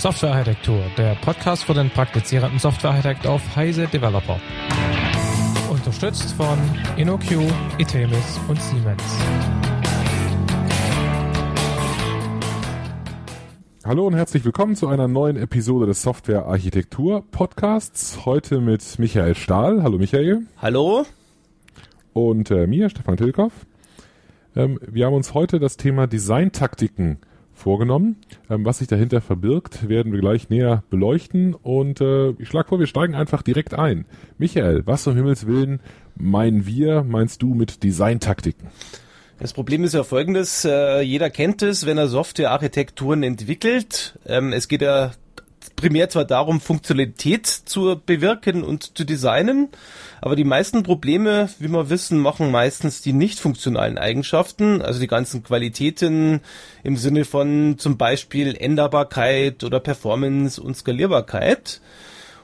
Softwarearchitektur, der Podcast für den praktizierenden Softwarearchitekt auf Heise Developer. Unterstützt von InnoQ, Itemis und Siemens. Hallo und herzlich willkommen zu einer neuen Episode des Software Architektur Podcasts. Heute mit Michael Stahl. Hallo Michael. Hallo. Und äh, mir, Stefan Tilkoff. Ähm, wir haben uns heute das Thema Designtaktiken vorgenommen. Ähm, was sich dahinter verbirgt, werden wir gleich näher beleuchten. Und äh, ich schlage vor, wir steigen einfach direkt ein. Michael, was um Himmels Willen meinen wir, meinst du mit Designtaktiken? Das Problem ist ja folgendes, äh, jeder kennt es, wenn er Softwarearchitekturen entwickelt. Ähm, es geht ja primär zwar darum, Funktionalität zu bewirken und zu designen, aber die meisten Probleme, wie wir wissen, machen meistens die nicht funktionalen Eigenschaften, also die ganzen Qualitäten im Sinne von zum Beispiel Änderbarkeit oder Performance und Skalierbarkeit.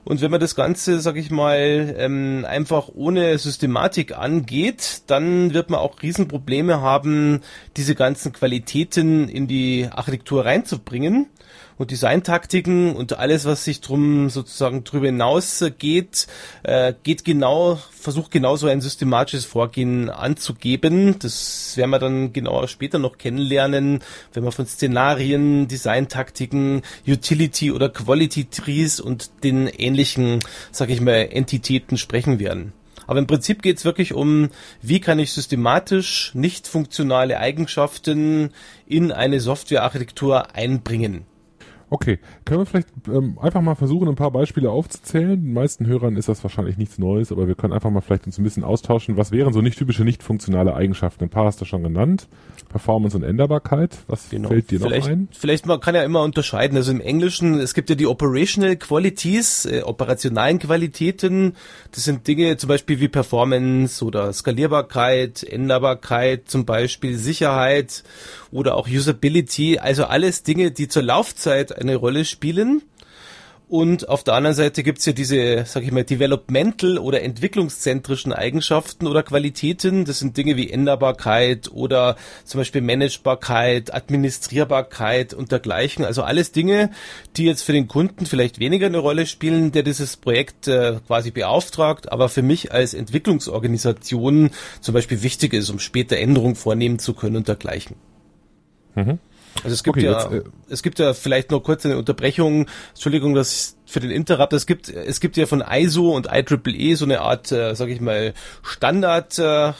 Und wenn man das Ganze, sag ich mal, ähm, einfach ohne Systematik angeht, dann wird man auch Riesenprobleme haben, diese ganzen Qualitäten in die Architektur reinzubringen und Designtaktiken und alles, was sich drum sozusagen drüber hinaus geht, äh, geht genau, versucht genau so ein systematisches Vorgehen anzugeben. Das werden wir dann genauer später noch kennenlernen, wenn wir von Szenarien, Designtaktiken, Utility oder Quality Trees und den ähnlichen, sag ich mal, Entitäten sprechen werden. Aber im Prinzip geht es wirklich um, wie kann ich systematisch nicht funktionale Eigenschaften in eine Softwarearchitektur einbringen. Okay, können wir vielleicht ähm, einfach mal versuchen, ein paar Beispiele aufzuzählen? Den meisten Hörern ist das wahrscheinlich nichts Neues, aber wir können einfach mal vielleicht uns ein bisschen austauschen. Was wären so nicht typische, nicht funktionale Eigenschaften? Ein paar hast du schon genannt. Performance und Änderbarkeit. Was genau. fällt dir vielleicht, noch ein? Vielleicht man kann ja immer unterscheiden. Also im Englischen, es gibt ja die Operational Qualities, äh, operationalen Qualitäten. Das sind Dinge zum Beispiel wie Performance oder Skalierbarkeit, Änderbarkeit, zum Beispiel Sicherheit oder auch Usability. Also alles Dinge, die zur Laufzeit eine Rolle spielen und auf der anderen Seite gibt's ja diese, sag ich mal, developmental oder entwicklungszentrischen Eigenschaften oder Qualitäten. Das sind Dinge wie Änderbarkeit oder zum Beispiel Managebarkeit, Administrierbarkeit und dergleichen. Also alles Dinge, die jetzt für den Kunden vielleicht weniger eine Rolle spielen, der dieses Projekt äh, quasi beauftragt, aber für mich als Entwicklungsorganisation zum Beispiel wichtig ist, um später Änderungen vornehmen zu können und dergleichen. Mhm. Also es gibt okay, ja, jetzt, äh, es gibt ja vielleicht noch kurz eine Unterbrechung. Entschuldigung, dass für den Interrupt. Es gibt, es gibt ja von ISO und IEEE so eine Art, äh, sage ich mal, Standard. Äh,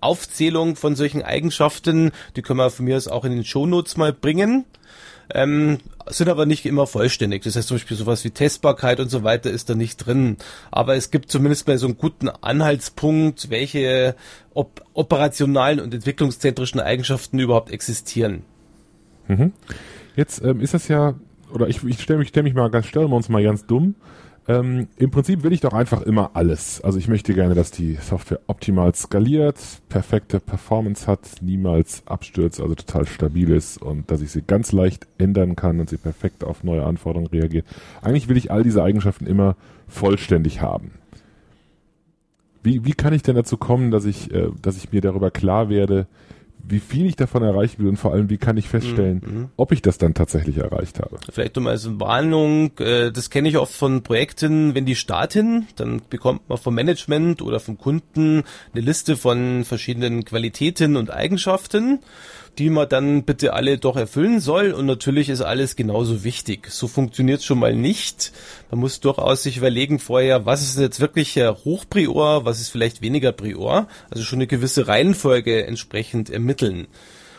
Aufzählung von solchen Eigenschaften, die können wir von mir aus auch in den Shownotes mal bringen. Ähm, sind aber nicht immer vollständig. Das heißt zum Beispiel sowas wie Testbarkeit und so weiter ist da nicht drin. Aber es gibt zumindest mal so einen guten Anhaltspunkt, welche op operationalen und entwicklungszentrischen Eigenschaften überhaupt existieren. Mhm. Jetzt ähm, ist das ja, oder ich, ich stelle mich, stell mich mal ganz, stellen wir uns mal ganz dumm. Ähm, Im Prinzip will ich doch einfach immer alles. Also ich möchte gerne, dass die Software optimal skaliert, perfekte Performance hat, niemals abstürzt, also total stabil ist und dass ich sie ganz leicht ändern kann und sie perfekt auf neue Anforderungen reagiert. Eigentlich will ich all diese Eigenschaften immer vollständig haben. Wie, wie kann ich denn dazu kommen, dass ich, äh, dass ich mir darüber klar werde, wie viel ich davon erreichen will und vor allem, wie kann ich feststellen, mhm. ob ich das dann tatsächlich erreicht habe. Vielleicht um als Warnung, äh, das kenne ich oft von Projekten, wenn die starten, dann bekommt man vom Management oder vom Kunden eine Liste von verschiedenen Qualitäten und Eigenschaften die man dann bitte alle doch erfüllen soll. Und natürlich ist alles genauso wichtig. So funktioniert schon mal nicht. Man muss durchaus sich überlegen vorher, was ist jetzt wirklich Hochprior, was ist vielleicht weniger Prior. Also schon eine gewisse Reihenfolge entsprechend ermitteln.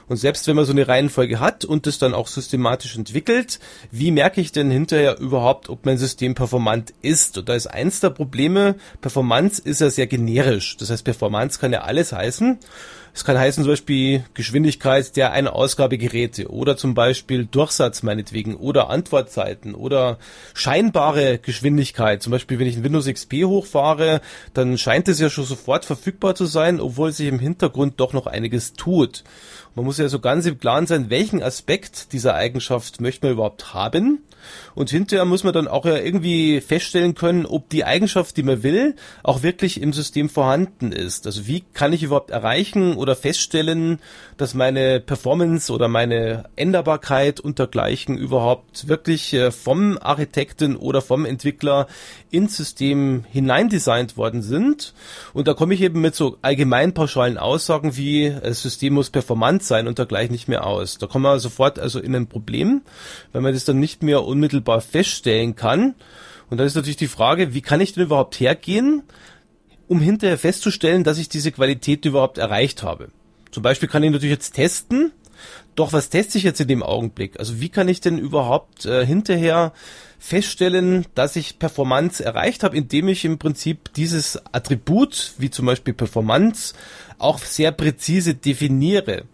Und selbst wenn man so eine Reihenfolge hat und das dann auch systematisch entwickelt, wie merke ich denn hinterher überhaupt, ob mein System performant ist? Und da ist eins der Probleme, Performance ist ja sehr generisch. Das heißt, Performance kann ja alles heißen. Es kann heißen zum Beispiel Geschwindigkeit der ein Ausgabegeräte oder zum Beispiel Durchsatz meinetwegen oder Antwortzeiten oder scheinbare Geschwindigkeit. Zum Beispiel, wenn ich ein Windows XP hochfahre, dann scheint es ja schon sofort verfügbar zu sein, obwohl sich im Hintergrund doch noch einiges tut. Man muss ja so ganz im Klaren sein, welchen Aspekt dieser Eigenschaft möchte man überhaupt haben. Und hinterher muss man dann auch ja irgendwie feststellen können, ob die Eigenschaft, die man will, auch wirklich im System vorhanden ist. Also wie kann ich überhaupt erreichen oder feststellen, dass meine Performance oder meine Änderbarkeit und dergleichen überhaupt wirklich äh, vom Architekten oder vom Entwickler ins System hineindesignt worden sind. Und da komme ich eben mit so allgemein pauschalen Aussagen wie, das System muss performant sein und dergleichen nicht mehr aus. Da kommen wir sofort also in ein Problem, weil man das dann nicht mehr unmittelbar feststellen kann. Und da ist natürlich die Frage, wie kann ich denn überhaupt hergehen, um hinterher festzustellen, dass ich diese Qualität überhaupt erreicht habe. Zum Beispiel kann ich natürlich jetzt testen, doch was teste ich jetzt in dem Augenblick? Also wie kann ich denn überhaupt äh, hinterher feststellen, dass ich Performance erreicht habe, indem ich im Prinzip dieses Attribut, wie zum Beispiel Performance, auch sehr präzise definiere.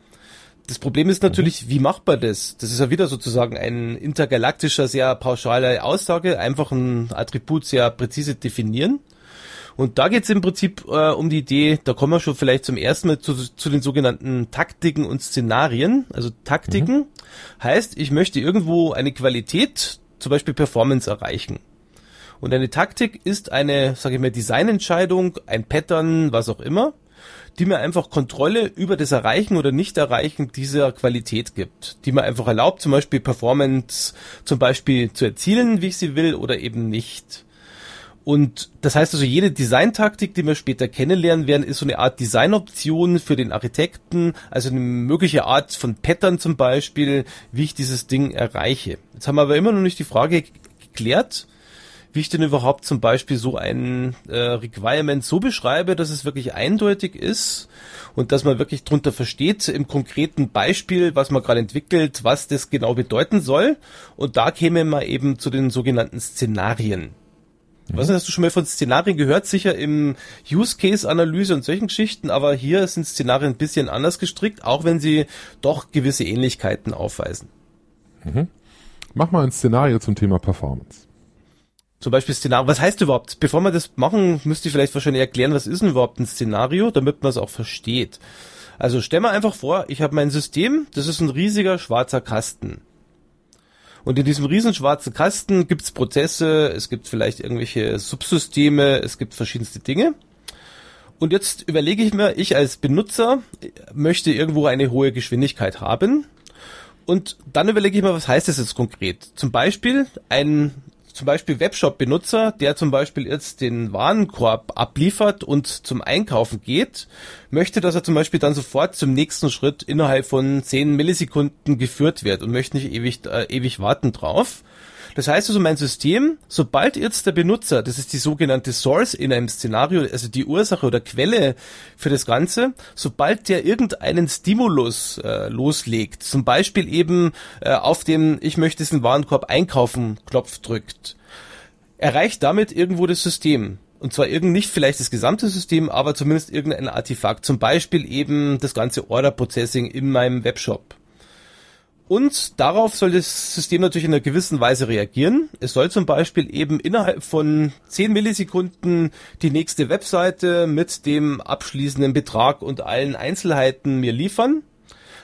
Das Problem ist natürlich, wie macht man das? Das ist ja wieder sozusagen ein intergalaktischer, sehr pauschale Aussage, einfach ein Attribut sehr präzise definieren. Und da geht's im Prinzip äh, um die Idee, da kommen wir schon vielleicht zum ersten Mal zu, zu den sogenannten Taktiken und Szenarien. Also Taktiken mhm. heißt, ich möchte irgendwo eine Qualität, zum Beispiel Performance erreichen. Und eine Taktik ist eine, sage ich mal, Designentscheidung, ein Pattern, was auch immer die mir einfach Kontrolle über das Erreichen oder Nicht-Erreichen dieser Qualität gibt, die mir einfach erlaubt, zum Beispiel Performance zum Beispiel zu erzielen, wie ich sie will, oder eben nicht. Und das heißt also, jede Designtaktik, die wir später kennenlernen werden, ist so eine Art Designoption für den Architekten, also eine mögliche Art von Pattern zum Beispiel, wie ich dieses Ding erreiche. Jetzt haben wir aber immer noch nicht die Frage geklärt, wie ich denn überhaupt zum Beispiel so ein äh, Requirement so beschreibe, dass es wirklich eindeutig ist und dass man wirklich drunter versteht im konkreten Beispiel, was man gerade entwickelt, was das genau bedeuten soll. Und da käme man eben zu den sogenannten Szenarien. Mhm. Was hast du schon mal von Szenarien gehört? Sicher im Use-Case-Analyse und solchen Geschichten, aber hier sind Szenarien ein bisschen anders gestrickt, auch wenn sie doch gewisse Ähnlichkeiten aufweisen. Mhm. Mach mal ein Szenario zum Thema Performance. Zum Beispiel Szenario. Was heißt überhaupt? Bevor wir das machen, müsste ich vielleicht wahrscheinlich erklären, was ist denn überhaupt ein Szenario, damit man es auch versteht. Also stell mal einfach vor, ich habe mein System, das ist ein riesiger schwarzer Kasten. Und in diesem riesen schwarzen Kasten gibt's Prozesse, es gibt vielleicht irgendwelche Subsysteme, es gibt verschiedenste Dinge. Und jetzt überlege ich mir, ich als Benutzer möchte irgendwo eine hohe Geschwindigkeit haben. Und dann überlege ich mir, was heißt das jetzt konkret? Zum Beispiel ein zum Beispiel Webshop-Benutzer, der zum Beispiel jetzt den Warenkorb abliefert und zum Einkaufen geht, möchte, dass er zum Beispiel dann sofort zum nächsten Schritt innerhalb von 10 Millisekunden geführt wird und möchte nicht ewig, äh, ewig warten drauf. Das heißt also, mein System, sobald jetzt der Benutzer, das ist die sogenannte Source in einem Szenario, also die Ursache oder Quelle für das Ganze, sobald der irgendeinen Stimulus äh, loslegt, zum Beispiel eben äh, auf dem Ich möchte diesen Warenkorb einkaufen Knopf drückt, erreicht damit irgendwo das System. Und zwar irgend nicht vielleicht das gesamte System, aber zumindest irgendein Artefakt. Zum Beispiel eben das ganze Order Processing in meinem Webshop. Und darauf soll das System natürlich in einer gewissen Weise reagieren. Es soll zum Beispiel eben innerhalb von 10 Millisekunden die nächste Webseite mit dem abschließenden Betrag und allen Einzelheiten mir liefern.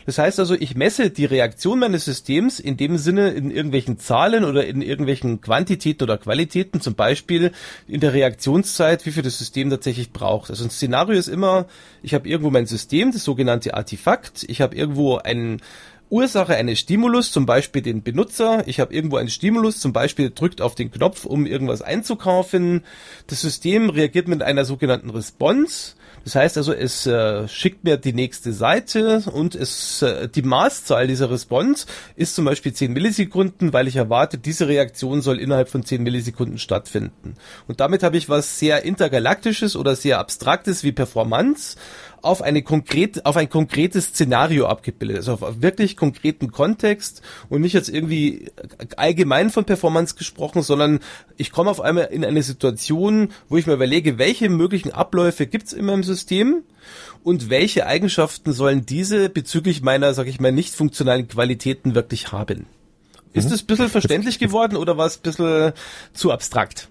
Das heißt also, ich messe die Reaktion meines Systems in dem Sinne in irgendwelchen Zahlen oder in irgendwelchen Quantitäten oder Qualitäten, zum Beispiel in der Reaktionszeit, wie viel das System tatsächlich braucht. Also ein Szenario ist immer, ich habe irgendwo mein System, das sogenannte Artefakt, ich habe irgendwo einen Ursache eines Stimulus, zum Beispiel den Benutzer. Ich habe irgendwo einen Stimulus, zum Beispiel drückt auf den Knopf, um irgendwas einzukaufen. Das System reagiert mit einer sogenannten Response. Das heißt also, es äh, schickt mir die nächste Seite und es äh, die Maßzahl dieser Response ist zum Beispiel 10 Millisekunden, weil ich erwarte, diese Reaktion soll innerhalb von 10 Millisekunden stattfinden. Und damit habe ich was sehr intergalaktisches oder sehr abstraktes wie Performance auf eine konkrete, auf ein konkretes Szenario abgebildet, also auf wirklich konkreten Kontext und nicht jetzt irgendwie allgemein von Performance gesprochen, sondern ich komme auf einmal in eine Situation, wo ich mir überlege, welche möglichen Abläufe gibt's in meinem System und welche Eigenschaften sollen diese bezüglich meiner, sag ich mal, nicht funktionalen Qualitäten wirklich haben. Ist mhm. das ein bisschen verständlich geworden oder war es ein bisschen zu abstrakt?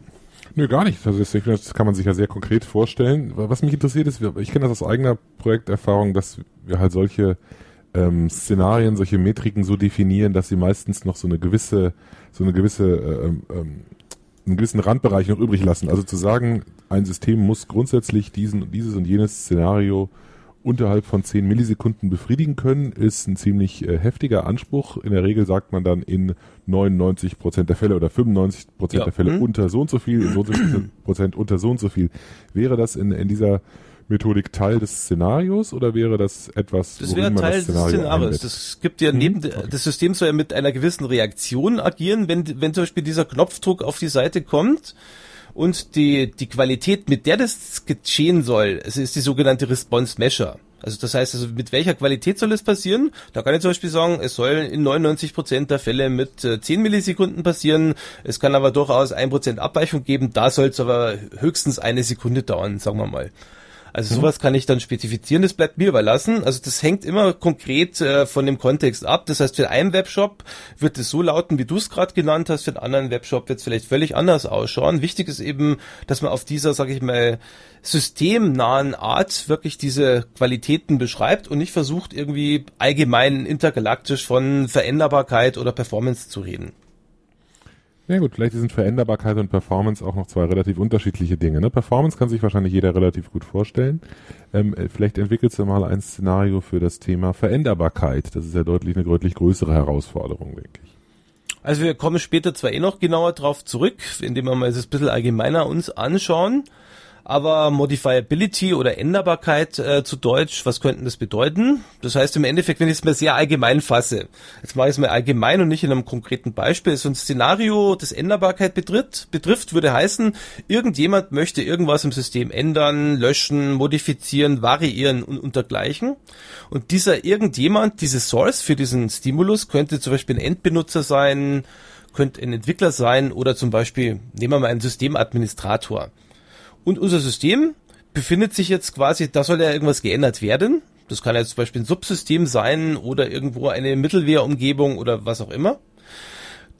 Nö, gar nicht. Also das kann man sich ja sehr konkret vorstellen. Was mich interessiert ist, ich kenne das aus eigener Projekterfahrung, dass wir halt solche ähm, Szenarien, solche Metriken so definieren, dass sie meistens noch so eine gewisse, so eine gewisse, äh, ähm, ähm, einen gewissen Randbereich noch übrig lassen. Also zu sagen, ein System muss grundsätzlich diesen, dieses und jenes Szenario unterhalb von 10 Millisekunden befriedigen können, ist ein ziemlich äh, heftiger Anspruch. In der Regel sagt man dann in 99 Prozent der Fälle oder 95 Prozent ja. der Fälle mhm. unter so und so viel, in so und so Prozent unter so und so viel. Wäre das in, in dieser Methodik Teil des Szenarios oder wäre das etwas, das wäre Teil das des Szenarios. Das gibt ja neben hm, okay. das System soll ja mit einer gewissen Reaktion agieren, wenn wenn zum Beispiel dieser Knopfdruck auf die Seite kommt und die die Qualität, mit der das geschehen soll, es ist die sogenannte Response Measure. Also das heißt, also mit welcher Qualität soll es passieren? Da kann ich zum Beispiel sagen, es soll in 99 Prozent der Fälle mit äh, 10 Millisekunden passieren. Es kann aber durchaus 1% Abweichung geben. Da soll es aber höchstens eine Sekunde dauern, sagen wir mal. Also mhm. sowas kann ich dann spezifizieren, das bleibt mir überlassen. Also das hängt immer konkret äh, von dem Kontext ab. Das heißt, für einen Webshop wird es so lauten, wie du es gerade genannt hast, für einen anderen Webshop wird es vielleicht völlig anders ausschauen. Wichtig ist eben, dass man auf dieser, sage ich mal, systemnahen Art wirklich diese Qualitäten beschreibt und nicht versucht, irgendwie allgemein intergalaktisch von Veränderbarkeit oder Performance zu reden. Ja gut, vielleicht sind Veränderbarkeit und Performance auch noch zwei relativ unterschiedliche Dinge. Ne? Performance kann sich wahrscheinlich jeder relativ gut vorstellen. Ähm, äh, vielleicht entwickelst du mal ein Szenario für das Thema Veränderbarkeit. Das ist ja deutlich eine deutlich größere Herausforderung, denke ich. Also wir kommen später zwar eh noch genauer drauf zurück, indem wir mal das ein bisschen allgemeiner uns anschauen aber Modifiability oder Änderbarkeit äh, zu Deutsch, was könnten das bedeuten? Das heißt im Endeffekt, wenn ich es mir sehr allgemein fasse, jetzt mache ich es mir allgemein und nicht in einem konkreten Beispiel, so ein Szenario, das Änderbarkeit betrifft, betrifft, würde heißen, irgendjemand möchte irgendwas im System ändern, löschen, modifizieren, variieren und, dergleichen. Und dieser irgendjemand, diese Source für diesen Stimulus könnte zum Beispiel ein Endbenutzer sein, könnte ein Entwickler sein oder zum Beispiel, nehmen wir mal einen Systemadministrator. Und unser System befindet sich jetzt quasi, da soll ja irgendwas geändert werden. Das kann jetzt zum Beispiel ein Subsystem sein oder irgendwo eine Mittelwehrumgebung oder was auch immer.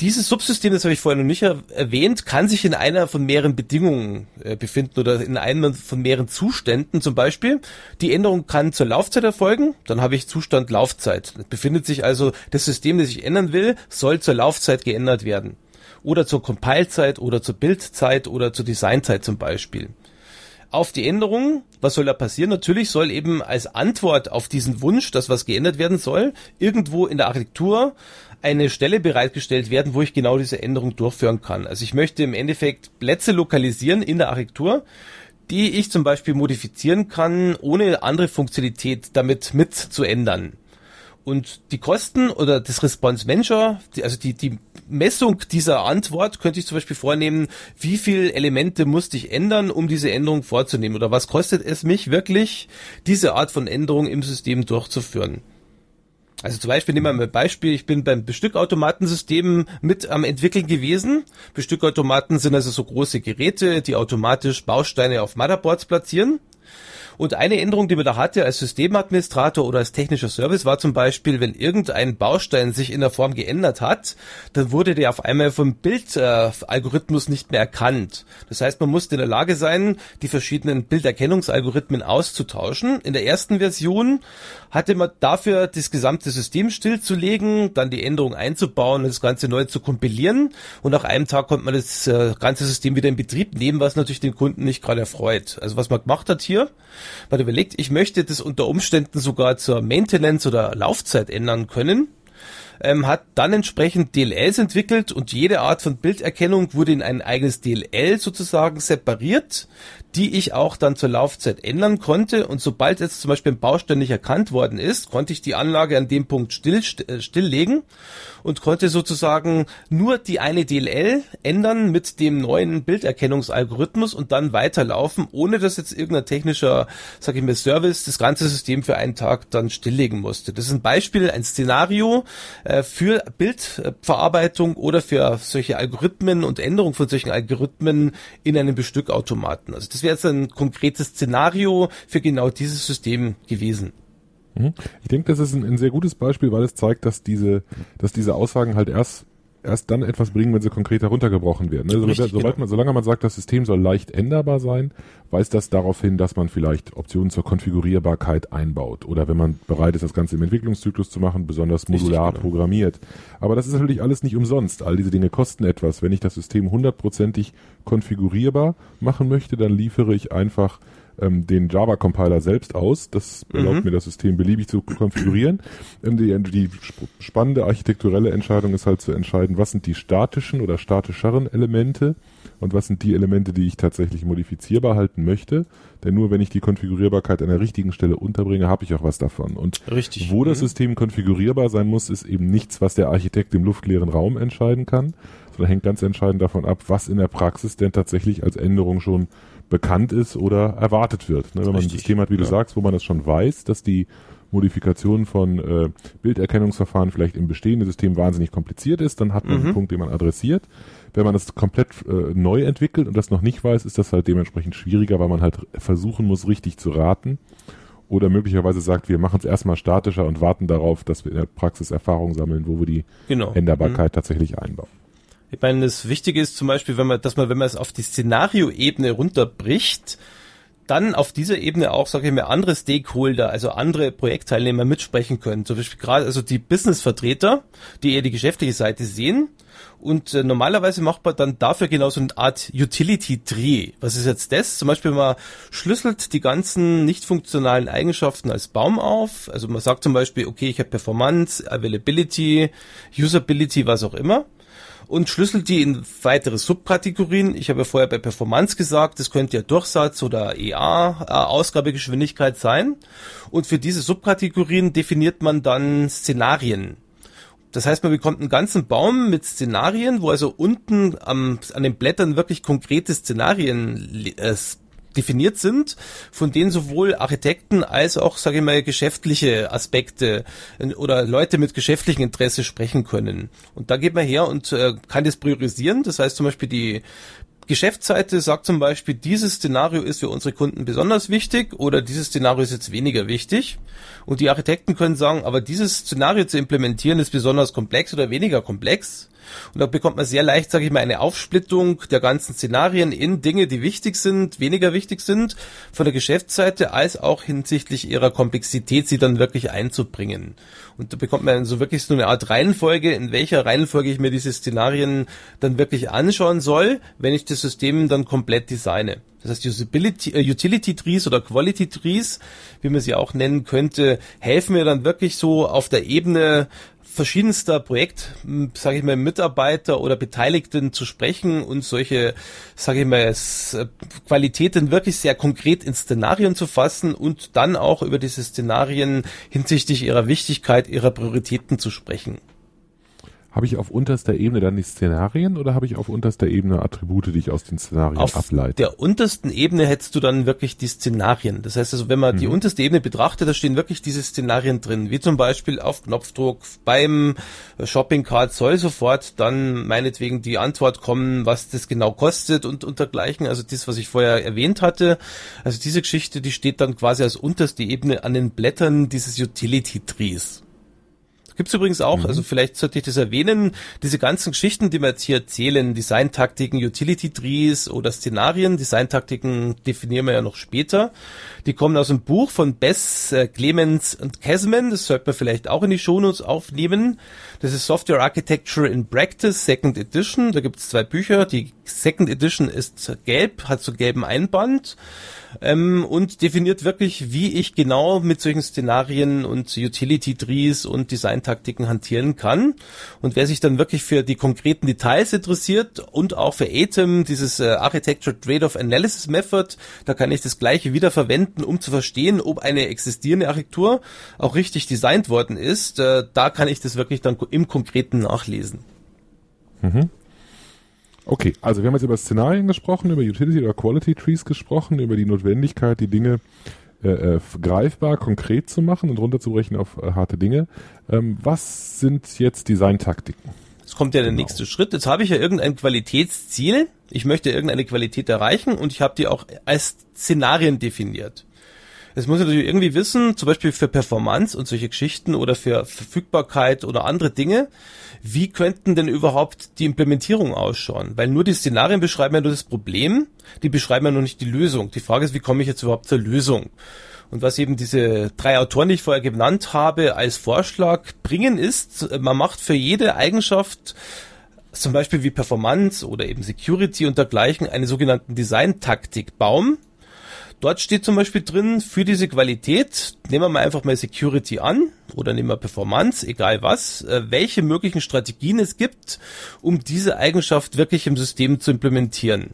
Dieses Subsystem, das habe ich vorher noch nicht erwähnt, kann sich in einer von mehreren Bedingungen äh, befinden oder in einem von mehreren Zuständen. Zum Beispiel, die Änderung kann zur Laufzeit erfolgen, dann habe ich Zustand Laufzeit. Befindet sich also das System, das ich ändern will, soll zur Laufzeit geändert werden oder zur Compile-Zeit oder zur Bildzeit oder zur Designzeit zum Beispiel. Auf die Änderungen, was soll da passieren? Natürlich soll eben als Antwort auf diesen Wunsch, dass was geändert werden soll, irgendwo in der Architektur eine Stelle bereitgestellt werden, wo ich genau diese Änderung durchführen kann. Also ich möchte im Endeffekt Plätze lokalisieren in der Architektur, die ich zum Beispiel modifizieren kann, ohne andere Funktionalität damit mit zu ändern. Und die Kosten oder das Response Venture, die, also die, die Messung dieser Antwort könnte ich zum Beispiel vornehmen, wie viel Elemente musste ich ändern, um diese Änderung vorzunehmen? Oder was kostet es mich wirklich, diese Art von Änderung im System durchzuführen? Also zum Beispiel nehmen wir mal ein Beispiel, ich bin beim Bestückautomatensystem mit am entwickeln gewesen. Bestückautomaten sind also so große Geräte, die automatisch Bausteine auf Motherboards platzieren. Und eine Änderung, die man da hatte als Systemadministrator oder als technischer Service, war zum Beispiel, wenn irgendein Baustein sich in der Form geändert hat, dann wurde der auf einmal vom Bildalgorithmus äh, nicht mehr erkannt. Das heißt, man musste in der Lage sein, die verschiedenen Bilderkennungsalgorithmen auszutauschen. In der ersten Version hatte man dafür das gesamte System stillzulegen, dann die Änderung einzubauen und das Ganze neu zu kompilieren. Und nach einem Tag konnte man das äh, ganze System wieder in Betrieb nehmen, was natürlich den Kunden nicht gerade erfreut. Also was man gemacht hat hier, man überlegt, ich möchte das unter Umständen sogar zur Maintenance oder Laufzeit ändern können. Ähm, hat dann entsprechend DLLs entwickelt und jede Art von Bilderkennung wurde in ein eigenes DLL sozusagen separiert, die ich auch dann zur Laufzeit ändern konnte. Und sobald jetzt zum Beispiel ein Baustein nicht erkannt worden ist, konnte ich die Anlage an dem Punkt still, äh, stilllegen und konnte sozusagen nur die eine DLL ändern mit dem neuen Bilderkennungsalgorithmus und dann weiterlaufen, ohne dass jetzt irgendein technischer, sag ich mal, Service das ganze System für einen Tag dann stilllegen musste. Das ist ein Beispiel, ein Szenario äh, für Bildverarbeitung oder für solche Algorithmen und Änderung von solchen Algorithmen in einem Bestückautomaten. Also das wäre jetzt ein konkretes Szenario für genau dieses System gewesen. Mhm. Ich denke, das ist ein, ein, sehr gutes Beispiel, weil es zeigt, dass diese, dass diese Aussagen halt erst erst dann etwas bringen, wenn sie konkret heruntergebrochen werden. Ne? Richtig, Sobald genau. man, solange man sagt, das System soll leicht änderbar sein, weist das darauf hin, dass man vielleicht Optionen zur Konfigurierbarkeit einbaut oder wenn man bereit ist, das Ganze im Entwicklungszyklus zu machen, besonders modular Richtig, genau. programmiert. Aber das ist natürlich alles nicht umsonst. All diese Dinge kosten etwas. Wenn ich das System hundertprozentig konfigurierbar machen möchte, dann liefere ich einfach ähm, den Java-Compiler selbst aus. Das erlaubt mhm. mir das System beliebig zu konfigurieren. Ähm, die, die spannende architekturelle Entscheidung ist halt zu entscheiden, was sind die statischen oder statischeren Elemente und was sind die Elemente, die ich tatsächlich modifizierbar halten möchte. Denn nur wenn ich die Konfigurierbarkeit an der richtigen Stelle unterbringe, habe ich auch was davon. Und Richtig. wo mhm. das System konfigurierbar sein muss, ist eben nichts, was der Architekt im luftleeren Raum entscheiden kann, sondern hängt ganz entscheidend davon ab, was in der Praxis denn tatsächlich als Änderung schon bekannt ist oder erwartet wird. Ne? Wenn man ein System hat, wie ja. du sagst, wo man das schon weiß, dass die Modifikation von äh, Bilderkennungsverfahren vielleicht im bestehenden System wahnsinnig kompliziert ist, dann hat man mhm. einen Punkt, den man adressiert. Wenn man das komplett äh, neu entwickelt und das noch nicht weiß, ist das halt dementsprechend schwieriger, weil man halt versuchen muss, richtig zu raten. Oder möglicherweise sagt, wir machen es erstmal statischer und warten darauf, dass wir in der Praxis Erfahrung sammeln, wo wir die genau. Änderbarkeit mhm. tatsächlich einbauen. Ich meine, das Wichtige ist zum Beispiel, wenn man, dass man, wenn man es auf die Szenarioebene runterbricht, dann auf dieser Ebene auch, sage ich mal, andere Stakeholder, also andere Projektteilnehmer mitsprechen können. Zum Beispiel gerade also die Businessvertreter, die eher die geschäftliche Seite sehen. Und äh, normalerweise macht man dann dafür genau so eine Art Utility-Tree. Was ist jetzt das? Zum Beispiel, man schlüsselt die ganzen nicht funktionalen Eigenschaften als Baum auf. Also man sagt zum Beispiel, okay, ich habe Performance, Availability, Usability, was auch immer und schlüsselt die in weitere Subkategorien. Ich habe ja vorher bei Performance gesagt, das könnte ja Durchsatz oder EA, äh, Ausgabegeschwindigkeit sein. Und für diese Subkategorien definiert man dann Szenarien. Das heißt, man bekommt einen ganzen Baum mit Szenarien, wo also unten am, an den Blättern wirklich konkrete Szenarien äh, definiert sind, von denen sowohl Architekten als auch, sage ich mal, geschäftliche Aspekte äh, oder Leute mit geschäftlichem Interesse sprechen können. Und da geht man her und äh, kann das priorisieren. Das heißt zum Beispiel die Geschäftsseite sagt zum Beispiel, dieses Szenario ist für unsere Kunden besonders wichtig oder dieses Szenario ist jetzt weniger wichtig. Und die Architekten können sagen, aber dieses Szenario zu implementieren ist besonders komplex oder weniger komplex. Und da bekommt man sehr leicht, sage ich mal, eine Aufsplittung der ganzen Szenarien in Dinge, die wichtig sind, weniger wichtig sind, von der Geschäftsseite, als auch hinsichtlich ihrer Komplexität, sie dann wirklich einzubringen. Und da bekommt man so wirklich so eine Art Reihenfolge, in welcher Reihenfolge ich mir diese Szenarien dann wirklich anschauen soll, wenn ich das System dann komplett designe. Das heißt, Usability, äh, Utility Trees oder Quality Trees, wie man sie auch nennen könnte, helfen mir dann wirklich so auf der Ebene verschiedenster Projekt, sage ich mal, Mitarbeiter oder Beteiligten zu sprechen und solche, sage ich mal, äh, Qualitäten wirklich sehr konkret in Szenarien zu fassen und dann auch über diese Szenarien hinsichtlich ihrer Wichtigkeit, ihrer Prioritäten zu sprechen. Habe ich auf unterster Ebene dann die Szenarien oder habe ich auf unterster Ebene Attribute, die ich aus den Szenarien auf ableite? Auf der untersten Ebene hättest du dann wirklich die Szenarien. Das heißt also, wenn man mhm. die unterste Ebene betrachtet, da stehen wirklich diese Szenarien drin. Wie zum Beispiel auf Knopfdruck beim Shopping Card soll sofort dann meinetwegen die Antwort kommen, was das genau kostet und, dergleichen. Also das, was ich vorher erwähnt hatte. Also diese Geschichte, die steht dann quasi als unterste Ebene an den Blättern dieses Utility Trees. Gibt's übrigens auch, mhm. also vielleicht sollte ich das erwähnen, diese ganzen Geschichten, die wir jetzt hier erzählen, Designtaktiken, Utility Trees oder Szenarien, Designtaktiken definieren wir ja noch später. Die kommen aus dem Buch von Bess, äh, Clemens und Casman, das sollte man vielleicht auch in die Shownotes aufnehmen. Das ist Software Architecture in Practice, Second Edition. Da gibt's zwei Bücher. Die Second Edition ist gelb, hat so gelben Einband ähm, und definiert wirklich, wie ich genau mit solchen Szenarien und Utility Trees und Designtaktiken hantieren kann. Und wer sich dann wirklich für die konkreten Details interessiert und auch für ATEM, dieses äh, Architecture Trade-off Analysis Method, da kann ich das gleiche wieder verwenden, um zu verstehen, ob eine existierende Architektur auch richtig designt worden ist. Äh, da kann ich das wirklich dann im Konkreten nachlesen. Mhm. Okay, also wir haben jetzt über Szenarien gesprochen, über Utility oder Quality Trees gesprochen, über die Notwendigkeit, die Dinge äh, äh, greifbar, konkret zu machen und runterzubrechen auf äh, harte Dinge. Ähm, was sind jetzt Designtaktiken? Jetzt kommt ja der genau. nächste Schritt. Jetzt habe ich ja irgendein Qualitätsziel. Ich möchte irgendeine Qualität erreichen und ich habe die auch als Szenarien definiert. Es muss natürlich irgendwie wissen, zum Beispiel für Performance und solche Geschichten oder für Verfügbarkeit oder andere Dinge, wie könnten denn überhaupt die Implementierung ausschauen? Weil nur die Szenarien beschreiben ja nur das Problem, die beschreiben ja noch nicht die Lösung. Die Frage ist, wie komme ich jetzt überhaupt zur Lösung? Und was eben diese drei Autoren, die ich vorher genannt habe, als Vorschlag bringen, ist, man macht für jede Eigenschaft zum Beispiel wie Performance oder eben Security und dergleichen einen sogenannten Design-Taktik-Baum. Dort steht zum Beispiel drin, für diese Qualität, nehmen wir mal einfach mal Security an oder nehmen wir Performance, egal was, äh, welche möglichen Strategien es gibt, um diese Eigenschaft wirklich im System zu implementieren.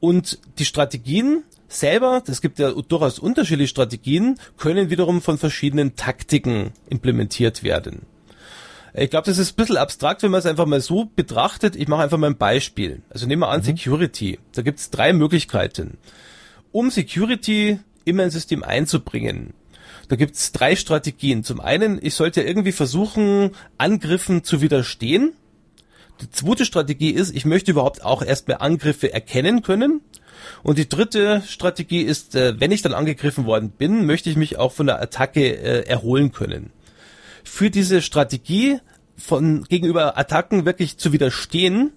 Und die Strategien selber, es gibt ja durchaus unterschiedliche Strategien, können wiederum von verschiedenen Taktiken implementiert werden. Ich glaube, das ist ein bisschen abstrakt, wenn man es einfach mal so betrachtet. Ich mache einfach mal ein Beispiel. Also nehmen wir an mhm. Security. Da gibt es drei Möglichkeiten. Um Security immer ins System einzubringen, da gibt es drei Strategien. Zum einen, ich sollte irgendwie versuchen, Angriffen zu widerstehen. Die zweite Strategie ist, ich möchte überhaupt auch erstmal Angriffe erkennen können. Und die dritte Strategie ist, äh, wenn ich dann angegriffen worden bin, möchte ich mich auch von der Attacke äh, erholen können für diese Strategie von gegenüber Attacken wirklich zu widerstehen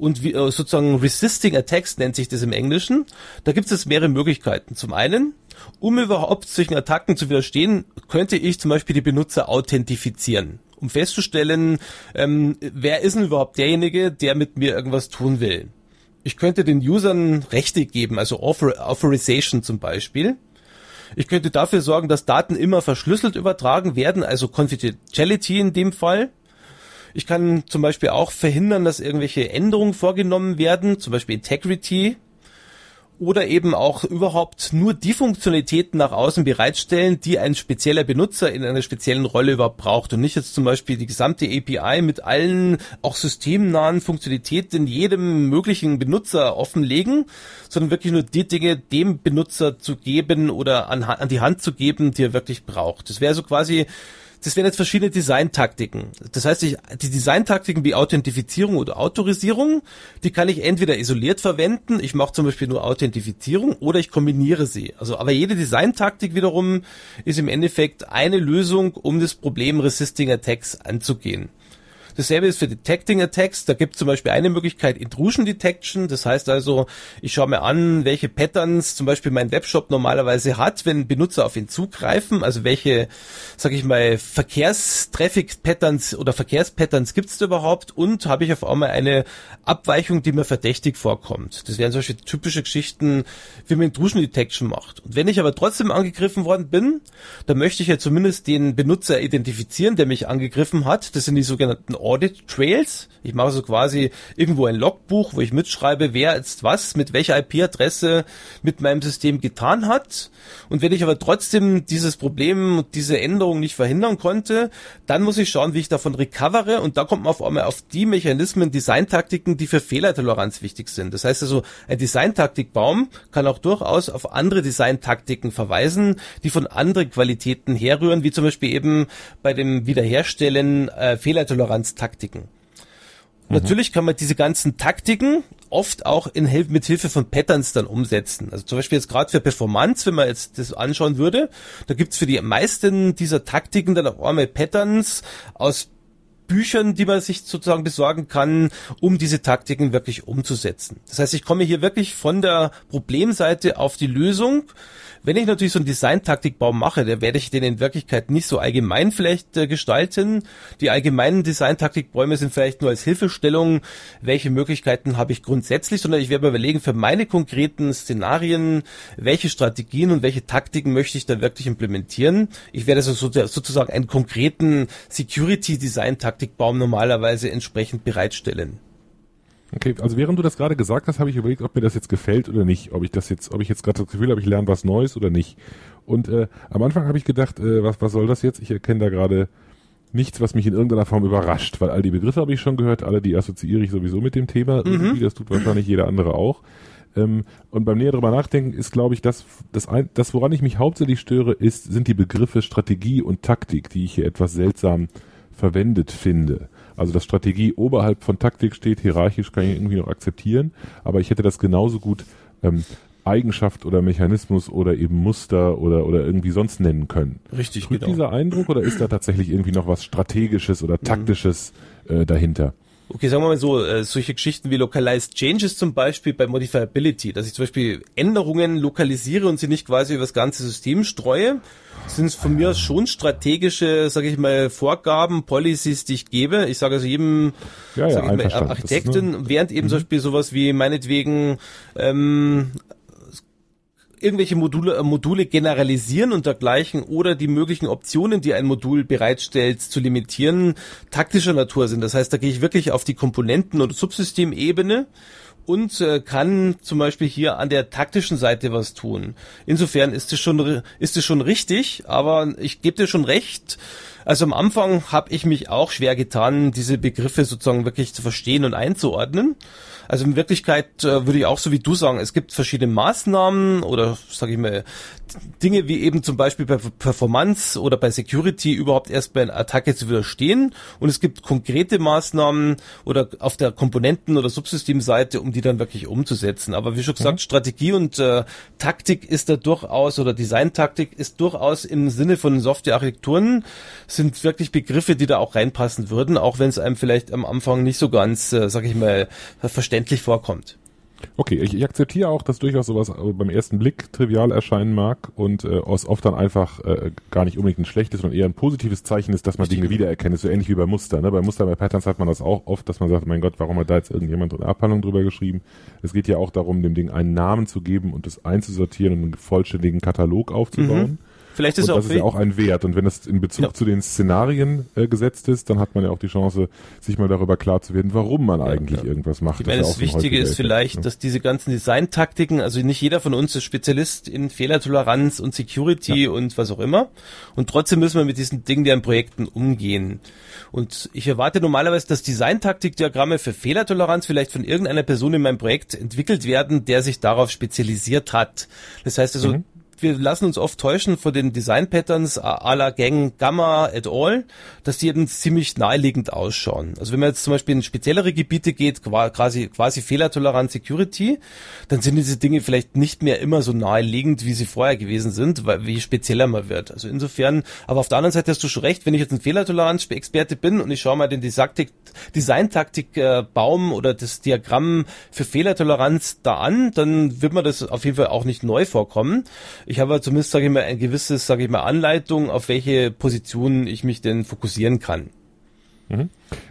und wie, äh, sozusagen Resisting Attacks nennt sich das im Englischen. Da gibt es mehrere Möglichkeiten. Zum einen, um überhaupt solchen Attacken zu widerstehen, könnte ich zum Beispiel die Benutzer authentifizieren, um festzustellen, ähm, wer ist denn überhaupt derjenige, der mit mir irgendwas tun will. Ich könnte den Usern Rechte geben, also Author Authorization zum Beispiel. Ich könnte dafür sorgen, dass Daten immer verschlüsselt übertragen werden, also Confidentiality in dem Fall. Ich kann zum Beispiel auch verhindern, dass irgendwelche Änderungen vorgenommen werden, zum Beispiel Integrity oder eben auch überhaupt nur die Funktionalitäten nach außen bereitstellen, die ein spezieller Benutzer in einer speziellen Rolle überhaupt braucht und nicht jetzt zum Beispiel die gesamte API mit allen auch systemnahen Funktionalitäten jedem möglichen Benutzer offenlegen, sondern wirklich nur die Dinge dem Benutzer zu geben oder an, an die Hand zu geben, die er wirklich braucht. Das wäre so quasi das wären jetzt verschiedene Designtaktiken. Das heißt, ich, die Designtaktiken wie Authentifizierung oder Autorisierung, die kann ich entweder isoliert verwenden, ich mache zum Beispiel nur Authentifizierung oder ich kombiniere sie. Also, aber jede Designtaktik wiederum ist im Endeffekt eine Lösung, um das Problem Resisting Attacks anzugehen. Dasselbe ist für Detecting Attacks. Da gibt es zum Beispiel eine Möglichkeit Intrusion Detection. Das heißt also, ich schaue mir an, welche Patterns zum Beispiel mein Webshop normalerweise hat, wenn Benutzer auf ihn zugreifen. Also welche, sag ich mal, Verkehrstraffic-Patterns oder Verkehrspatterns gibt es überhaupt? Und habe ich auf einmal eine Abweichung, die mir verdächtig vorkommt. Das wären solche typische Geschichten, wie man Intrusion Detection macht. Und wenn ich aber trotzdem angegriffen worden bin, dann möchte ich ja zumindest den Benutzer identifizieren, der mich angegriffen hat. Das sind die sogenannten Audit Trails. Ich mache so quasi irgendwo ein Logbuch, wo ich mitschreibe, wer jetzt was mit welcher IP-Adresse mit meinem System getan hat. Und wenn ich aber trotzdem dieses Problem und diese Änderung nicht verhindern konnte, dann muss ich schauen, wie ich davon recovere. Und da kommt man auf einmal auf die Mechanismen, Designtaktiken, die für Fehlertoleranz wichtig sind. Das heißt also, ein Designtaktikbaum kann auch durchaus auf andere Designtaktiken verweisen, die von anderen Qualitäten herrühren, wie zum Beispiel eben bei dem Wiederherstellen äh, Fehlertoleranztaktiken. Mhm. Natürlich kann man diese ganzen Taktiken oft auch in mit Hilfe von Patterns dann umsetzen. Also zum Beispiel jetzt gerade für Performance, wenn man jetzt das anschauen würde, da gibt's für die meisten dieser Taktiken dann auch einmal Patterns aus Büchern, die man sich sozusagen besorgen kann, um diese Taktiken wirklich umzusetzen. Das heißt, ich komme hier wirklich von der Problemseite auf die Lösung wenn ich natürlich so einen Design-Taktikbaum mache, dann werde ich den in Wirklichkeit nicht so allgemein vielleicht äh, gestalten. Die allgemeinen Design-Taktikbäume sind vielleicht nur als Hilfestellung, welche Möglichkeiten habe ich grundsätzlich, sondern ich werde mir überlegen, für meine konkreten Szenarien, welche Strategien und welche Taktiken möchte ich da wirklich implementieren. Ich werde also sozusagen einen konkreten Security-Design-Taktikbaum normalerweise entsprechend bereitstellen. Okay, also während du das gerade gesagt hast, habe ich überlegt, ob mir das jetzt gefällt oder nicht, ob ich das jetzt, ob ich jetzt gerade das Gefühl habe, ich lerne was Neues oder nicht. Und äh, am Anfang habe ich gedacht, äh, was, was soll das jetzt? Ich erkenne da gerade nichts, was mich in irgendeiner Form überrascht, weil all die Begriffe habe ich schon gehört, alle die assoziiere ich sowieso mit dem Thema, mhm. irgendwie, das tut wahrscheinlich jeder andere auch. Ähm, und beim näher drüber nachdenken ist, glaube ich, das, das, ein, das, woran ich mich hauptsächlich störe, ist, sind die Begriffe Strategie und Taktik, die ich hier etwas seltsam verwendet finde. Also dass Strategie oberhalb von Taktik steht, hierarchisch kann ich irgendwie noch akzeptieren, aber ich hätte das genauso gut ähm, Eigenschaft oder Mechanismus oder eben Muster oder, oder irgendwie sonst nennen können. Richtig, Trügt genau. dieser Eindruck oder ist da tatsächlich irgendwie noch was Strategisches oder Taktisches äh, dahinter? Okay, sagen wir mal so, äh, solche Geschichten wie Localized Changes zum Beispiel bei Modifiability, dass ich zum Beispiel Änderungen lokalisiere und sie nicht quasi über das ganze System streue, sind von mir schon strategische, sage ich mal, Vorgaben, Policies, die ich gebe. Ich sage also jedem Ja, ja, sag ich mal, Architekten, während eben zum Beispiel sowas wie meinetwegen ähm, irgendwelche Module, äh, Module generalisieren und dergleichen oder die möglichen Optionen, die ein Modul bereitstellt, zu limitieren, taktischer Natur sind. Das heißt, da gehe ich wirklich auf die Komponenten- oder Subsystemebene und äh, kann zum Beispiel hier an der taktischen Seite was tun. Insofern ist es schon ist es schon richtig, aber ich gebe dir schon recht. Also am Anfang habe ich mich auch schwer getan, diese Begriffe sozusagen wirklich zu verstehen und einzuordnen. Also in Wirklichkeit äh, würde ich auch so wie du sagen, es gibt verschiedene Maßnahmen oder sage ich mal Dinge wie eben zum Beispiel bei Performance oder bei Security überhaupt erst bei einer Attacke zu widerstehen und es gibt konkrete Maßnahmen oder auf der Komponenten- oder Subsystemseite, um die dann wirklich umzusetzen. Aber wie schon gesagt, Strategie und äh, Taktik ist da durchaus oder Designtaktik ist durchaus im Sinne von Softwarearchitekturen sind wirklich Begriffe, die da auch reinpassen würden, auch wenn es einem vielleicht am Anfang nicht so ganz, äh, sag ich mal, verständlich vorkommt. Okay, ich, ich akzeptiere auch, dass durchaus sowas äh, beim ersten Blick trivial erscheinen mag und äh, oft dann einfach äh, gar nicht unbedingt ein schlechtes, sondern eher ein positives Zeichen ist, dass man Dinge wiedererkennt. Ist so ähnlich wie bei Muster. Ne? Bei Muster, bei Patterns hat man das auch oft, dass man sagt, mein Gott, warum hat da jetzt irgendjemand eine Abhandlung drüber geschrieben? Es geht ja auch darum, dem Ding einen Namen zu geben und es einzusortieren und einen vollständigen Katalog aufzubauen. Vielleicht ist und auch das ist ja auch ein Wert. Und wenn das in Bezug Ja. zu den Szenarien äh, gesetzt ist, dann hat man ja auch die Chance, sich mal darüber klar zu werden, warum man eigentlich ja. irgendwas macht. Ich meine, ist ja das auch ein Wichtige ist vielleicht, ne? dass diese ganzen Designtaktiken, also nicht jeder von uns ist Spezialist in Fehlertoleranz und Security und was auch immer. Und trotzdem müssen wir mit diesen Dingen ja in Projekten umgehen. Und ich erwarte normalerweise, dass Designtaktikdiagramme für Fehlertoleranz vielleicht von irgendeiner Person in meinem Projekt entwickelt werden, der sich darauf spezialisiert hat. Das heißt also, Mhm. Wir lassen uns oft täuschen von den Design-Patterns la Gang Gamma et al., dass die eben ziemlich naheliegend ausschauen. Also wenn man jetzt zum Beispiel in speziellere Gebiete geht, qua- quasi, quasi Fehlertoleranz Security, dann sind diese Dinge vielleicht nicht mehr immer so naheliegend, wie sie vorher gewesen sind, weil wie spezieller man wird. Also insofern, aber auf der anderen Seite hast du schon recht, wenn ich jetzt ein Fehlertoleranz-Experte bin und ich schaue mal den Designtaktik-Baum oder das Diagramm für Fehlertoleranz da an, dann wird mir das auf jeden Fall auch nicht neu vorkommen. Ich habe zumindest, sage ich mal, ein gewisses, sage ich mal, Anleitung, auf welche Positionen ich mich denn fokussieren kann.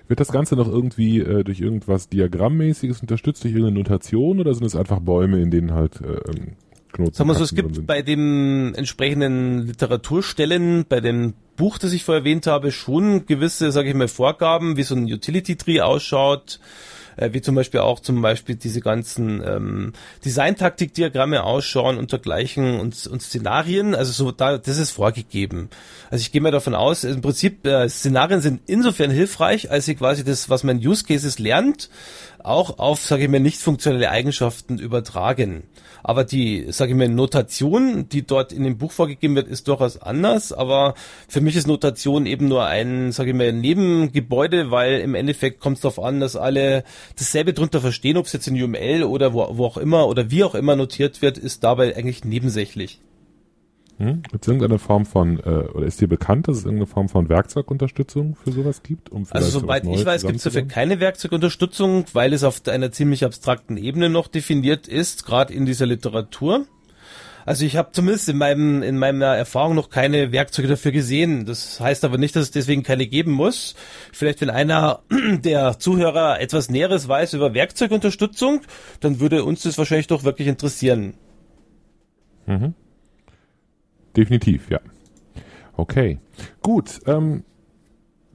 Wird das Ganze noch irgendwie äh, durch irgendwas Diagrammmäßiges unterstützt, durch irgendeine Notation oder sind es einfach Bäume, in denen halt äh, ähm, Knoten Sagen wir so, es gibt sind? bei dem entsprechenden Literaturstellen, bei dem Buch, das ich vorher erwähnt habe, schon gewisse, sage ich mal, Vorgaben, wie so ein Utility Tree ausschaut, äh, wie zum Beispiel auch zum Beispiel diese ganzen ähm, Design-Taktik-Diagramme ausschauen und dergleichen und, und Szenarien. Also so, da, das ist vorgegeben. Also ich gehe mal davon aus, im Prinzip äh, Szenarien sind insofern hilfreich, als sie quasi das, was man Use Cases lernt, auch auf, sage ich mal, nicht funktionelle Eigenschaften übertragen. Aber die, sage ich mal, Notation, die dort in dem Buch vorgegeben wird, ist durchaus anders. Aber für mich ist Notation eben nur ein, sage ich mal, Nebengebäude, weil im Endeffekt kommt es darauf an, dass alle dasselbe drunter verstehen, ob es jetzt in UML oder wo, wo auch immer oder wie auch immer notiert wird, ist dabei eigentlich nebensächlich. Hm? Gibt es irgendeine Form von, äh, oder ist dir bekannt, dass es irgendeine Form von Werkzeugunterstützung für sowas gibt? Um Also soweit ich weiß, gibt es dafür keine Werkzeugunterstützung, weil es auf einer ziemlich abstrakten Ebene noch definiert ist, gerade in dieser Literatur. Also ich habe zumindest in meinem in meiner Erfahrung noch keine Werkzeuge dafür gesehen. Das heißt aber nicht, dass es deswegen keine geben muss. Vielleicht wenn einer der Zuhörer etwas Näheres weiß über Werkzeugunterstützung, dann würde uns das wahrscheinlich doch wirklich interessieren. Definitiv, ja. Okay. Gut, ähm,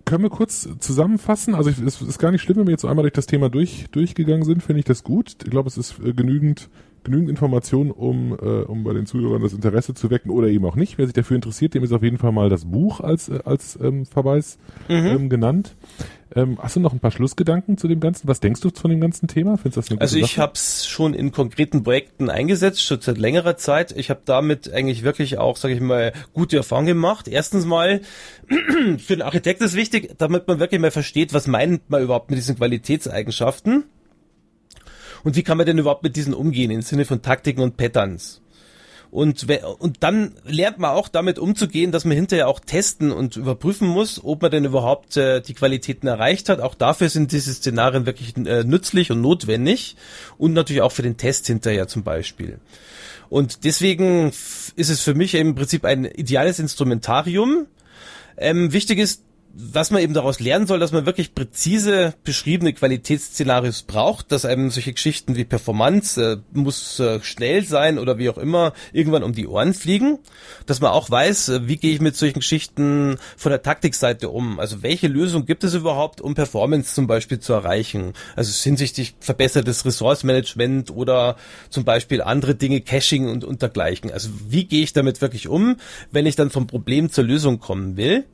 können wir kurz zusammenfassen? Also es ist gar nicht schlimm, wenn wir jetzt einmal durch das Thema durch, durchgegangen sind, finde ich das gut. Ich glaube, es ist äh, genügend, genügend Information, um, äh, um bei den Zuhörern das Interesse zu wecken oder eben auch nicht. Wer sich dafür interessiert, dem ist auf jeden Fall mal das Buch als, äh, als ähm, Verweis ähm, genannt. Ähm, hast du noch ein paar Schlussgedanken zu dem Ganzen? Was denkst du von dem ganzen Thema? Findest du das eine Also gute ich Sache? habe es schon in konkreten Projekten eingesetzt, schon seit längerer Zeit. Ich habe damit eigentlich wirklich auch, sage ich mal, gute Erfahrungen gemacht. Erstens mal, für den Architekt ist wichtig, damit man wirklich mal versteht, was meint man überhaupt mit diesen Qualitätseigenschaften. Und wie kann man denn überhaupt mit diesen umgehen im Sinne von Taktiken und Patterns? Und, und dann lernt man auch damit umzugehen, dass man hinterher auch testen und überprüfen muss, ob man denn überhaupt äh, die Qualitäten erreicht hat. Auch dafür sind diese Szenarien wirklich äh, nützlich und notwendig und natürlich auch für den Test hinterher zum Beispiel. Und deswegen ist es für mich im Prinzip ein ideales Instrumentarium. Ähm, wichtig ist, was man eben daraus lernen soll, dass man wirklich präzise beschriebene Qualitätsszenarios braucht, dass einem solche Geschichten wie Performance äh, muss äh, schnell sein oder wie auch immer irgendwann um die Ohren fliegen, dass man auch weiß, äh, wie gehe ich mit solchen Geschichten von der Taktikseite um, also welche Lösung gibt es überhaupt, um Performance zum Beispiel zu erreichen, also hinsichtlich verbessertes Ressource-Management oder zum Beispiel andere Dinge, Caching und, dergleichen, also wie gehe ich damit wirklich um, wenn ich dann vom Problem zur Lösung kommen will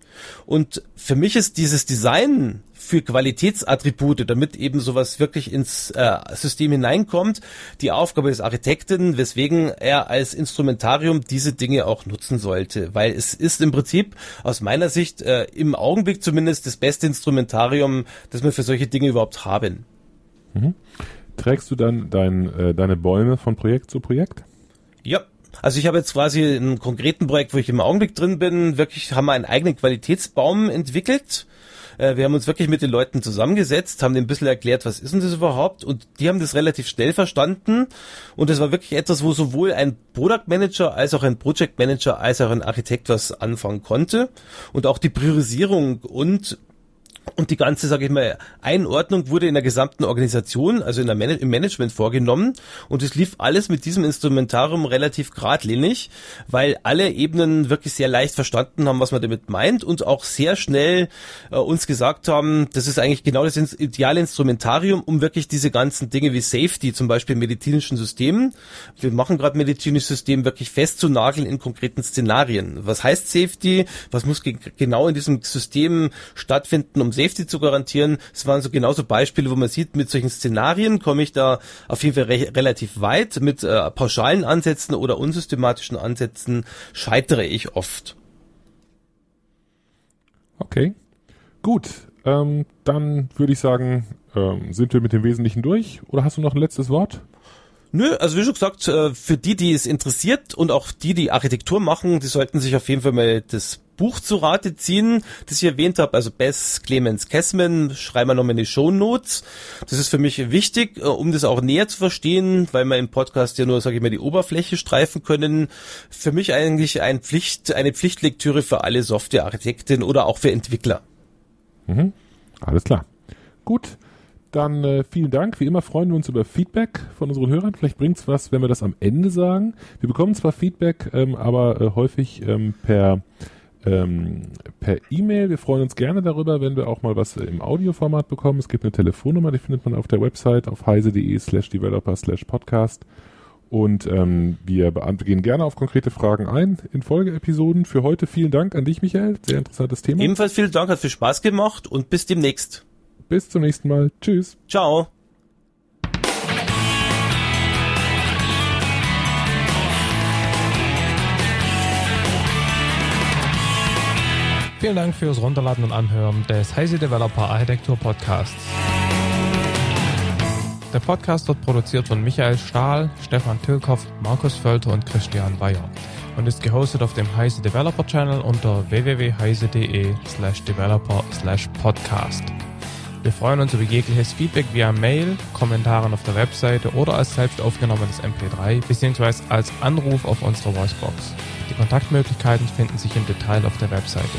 und für mich ist dieses Design für Qualitätsattribute, damit eben sowas wirklich ins äh, System hineinkommt, die Aufgabe des Architekten, weswegen er als Instrumentarium diese Dinge auch nutzen sollte, weil es ist im Prinzip aus meiner Sicht äh, im Augenblick zumindest das beste Instrumentarium, das wir für solche Dinge überhaupt haben. Mhm. Trägst du dann dein, äh, deine Bäume von Projekt zu Projekt? Ja, also ich habe jetzt quasi einen konkreten Projekt, wo ich im Augenblick drin bin, wirklich haben wir einen eigenen Qualitätsbaum entwickelt. Äh, wir haben uns wirklich mit den Leuten zusammengesetzt, haben denen ein bisschen erklärt, was ist denn das überhaupt? Und die haben das relativ schnell verstanden. Und das war wirklich etwas, wo sowohl ein Product Manager als auch ein Project Manager als auch ein Architekt was anfangen konnte. Und auch die Priorisierung und und die ganze, sage ich mal, Einordnung wurde in der gesamten Organisation, also in der Man im Management vorgenommen. Und es lief alles mit diesem Instrumentarium relativ geradlinig, weil alle Ebenen wirklich sehr leicht verstanden haben, was man damit meint und auch sehr schnell äh, uns gesagt haben, das ist eigentlich genau das ideale Instrumentarium, um wirklich diese ganzen Dinge wie Safety, zum Beispiel in medizinischen Systemen. Wir machen gerade medizinisches System wirklich festzunageln in konkreten Szenarien. Was heißt Safety? Was muss ge genau in diesem System stattfinden, um Safety zu garantieren. Es waren so genauso Beispiele, wo man sieht, mit solchen Szenarien komme ich da auf jeden Fall re relativ weit. Mit äh, pauschalen Ansätzen oder unsystematischen Ansätzen scheitere ich oft. Okay, gut. Ähm, dann würde ich sagen, ähm, sind wir mit dem Wesentlichen durch. Oder hast du noch ein letztes Wort? Nö, also wie schon gesagt, äh, für die, die es interessiert und auch die, die Architektur machen, die sollten sich auf jeden Fall mal das Buch zu Rate ziehen, das ich erwähnt habe, also Bess Clemens Kessman, schreiben wir nochmal in die Show. Das ist für mich wichtig, äh, um das auch näher zu verstehen, weil wir im Podcast ja nur, sage ich mal, die Oberfläche streifen können. Für mich eigentlich ein Pflicht, eine Pflichtlektüre für alle Softwarearchitekten oder auch für Entwickler. Mhm. Alles klar. Gut. Dann äh, vielen Dank. Wie immer freuen wir uns über Feedback von unseren Hörern. Vielleicht bringt es was, wenn wir das am Ende sagen. Wir bekommen zwar Feedback, ähm, aber äh, häufig ähm, per ähm, per E-Mail. Wir freuen uns gerne darüber, wenn wir auch mal was im Audioformat bekommen. Es gibt eine Telefonnummer, die findet man auf der Website auf heise.de slash developer slash podcast. Und ähm, wir gehen gerne auf konkrete Fragen ein in Folgeepisoden. Für heute vielen Dank an dich, Michael. Sehr interessantes Thema. Ebenfalls vielen Dank, hat viel Spaß gemacht und bis demnächst. Bis zum nächsten Mal. Tschüss. Ciao. Vielen Dank fürs Runterladen und Anhören des Heise Developer Architektur Podcasts. Der Podcast wird produziert von Michael Stahl, Stefan Tilkoff, Markus Völter und Christian Bayer und ist gehostet auf dem Heise Developer Channel unter www.heise.de slash developer slash podcast. Wir freuen uns über jegliches Feedback via Mail, Kommentaren auf der Webseite oder als selbst aufgenommenes MP3 bzw. als Anruf auf unserer Voicebox. Die Kontaktmöglichkeiten finden sich im Detail auf der Webseite.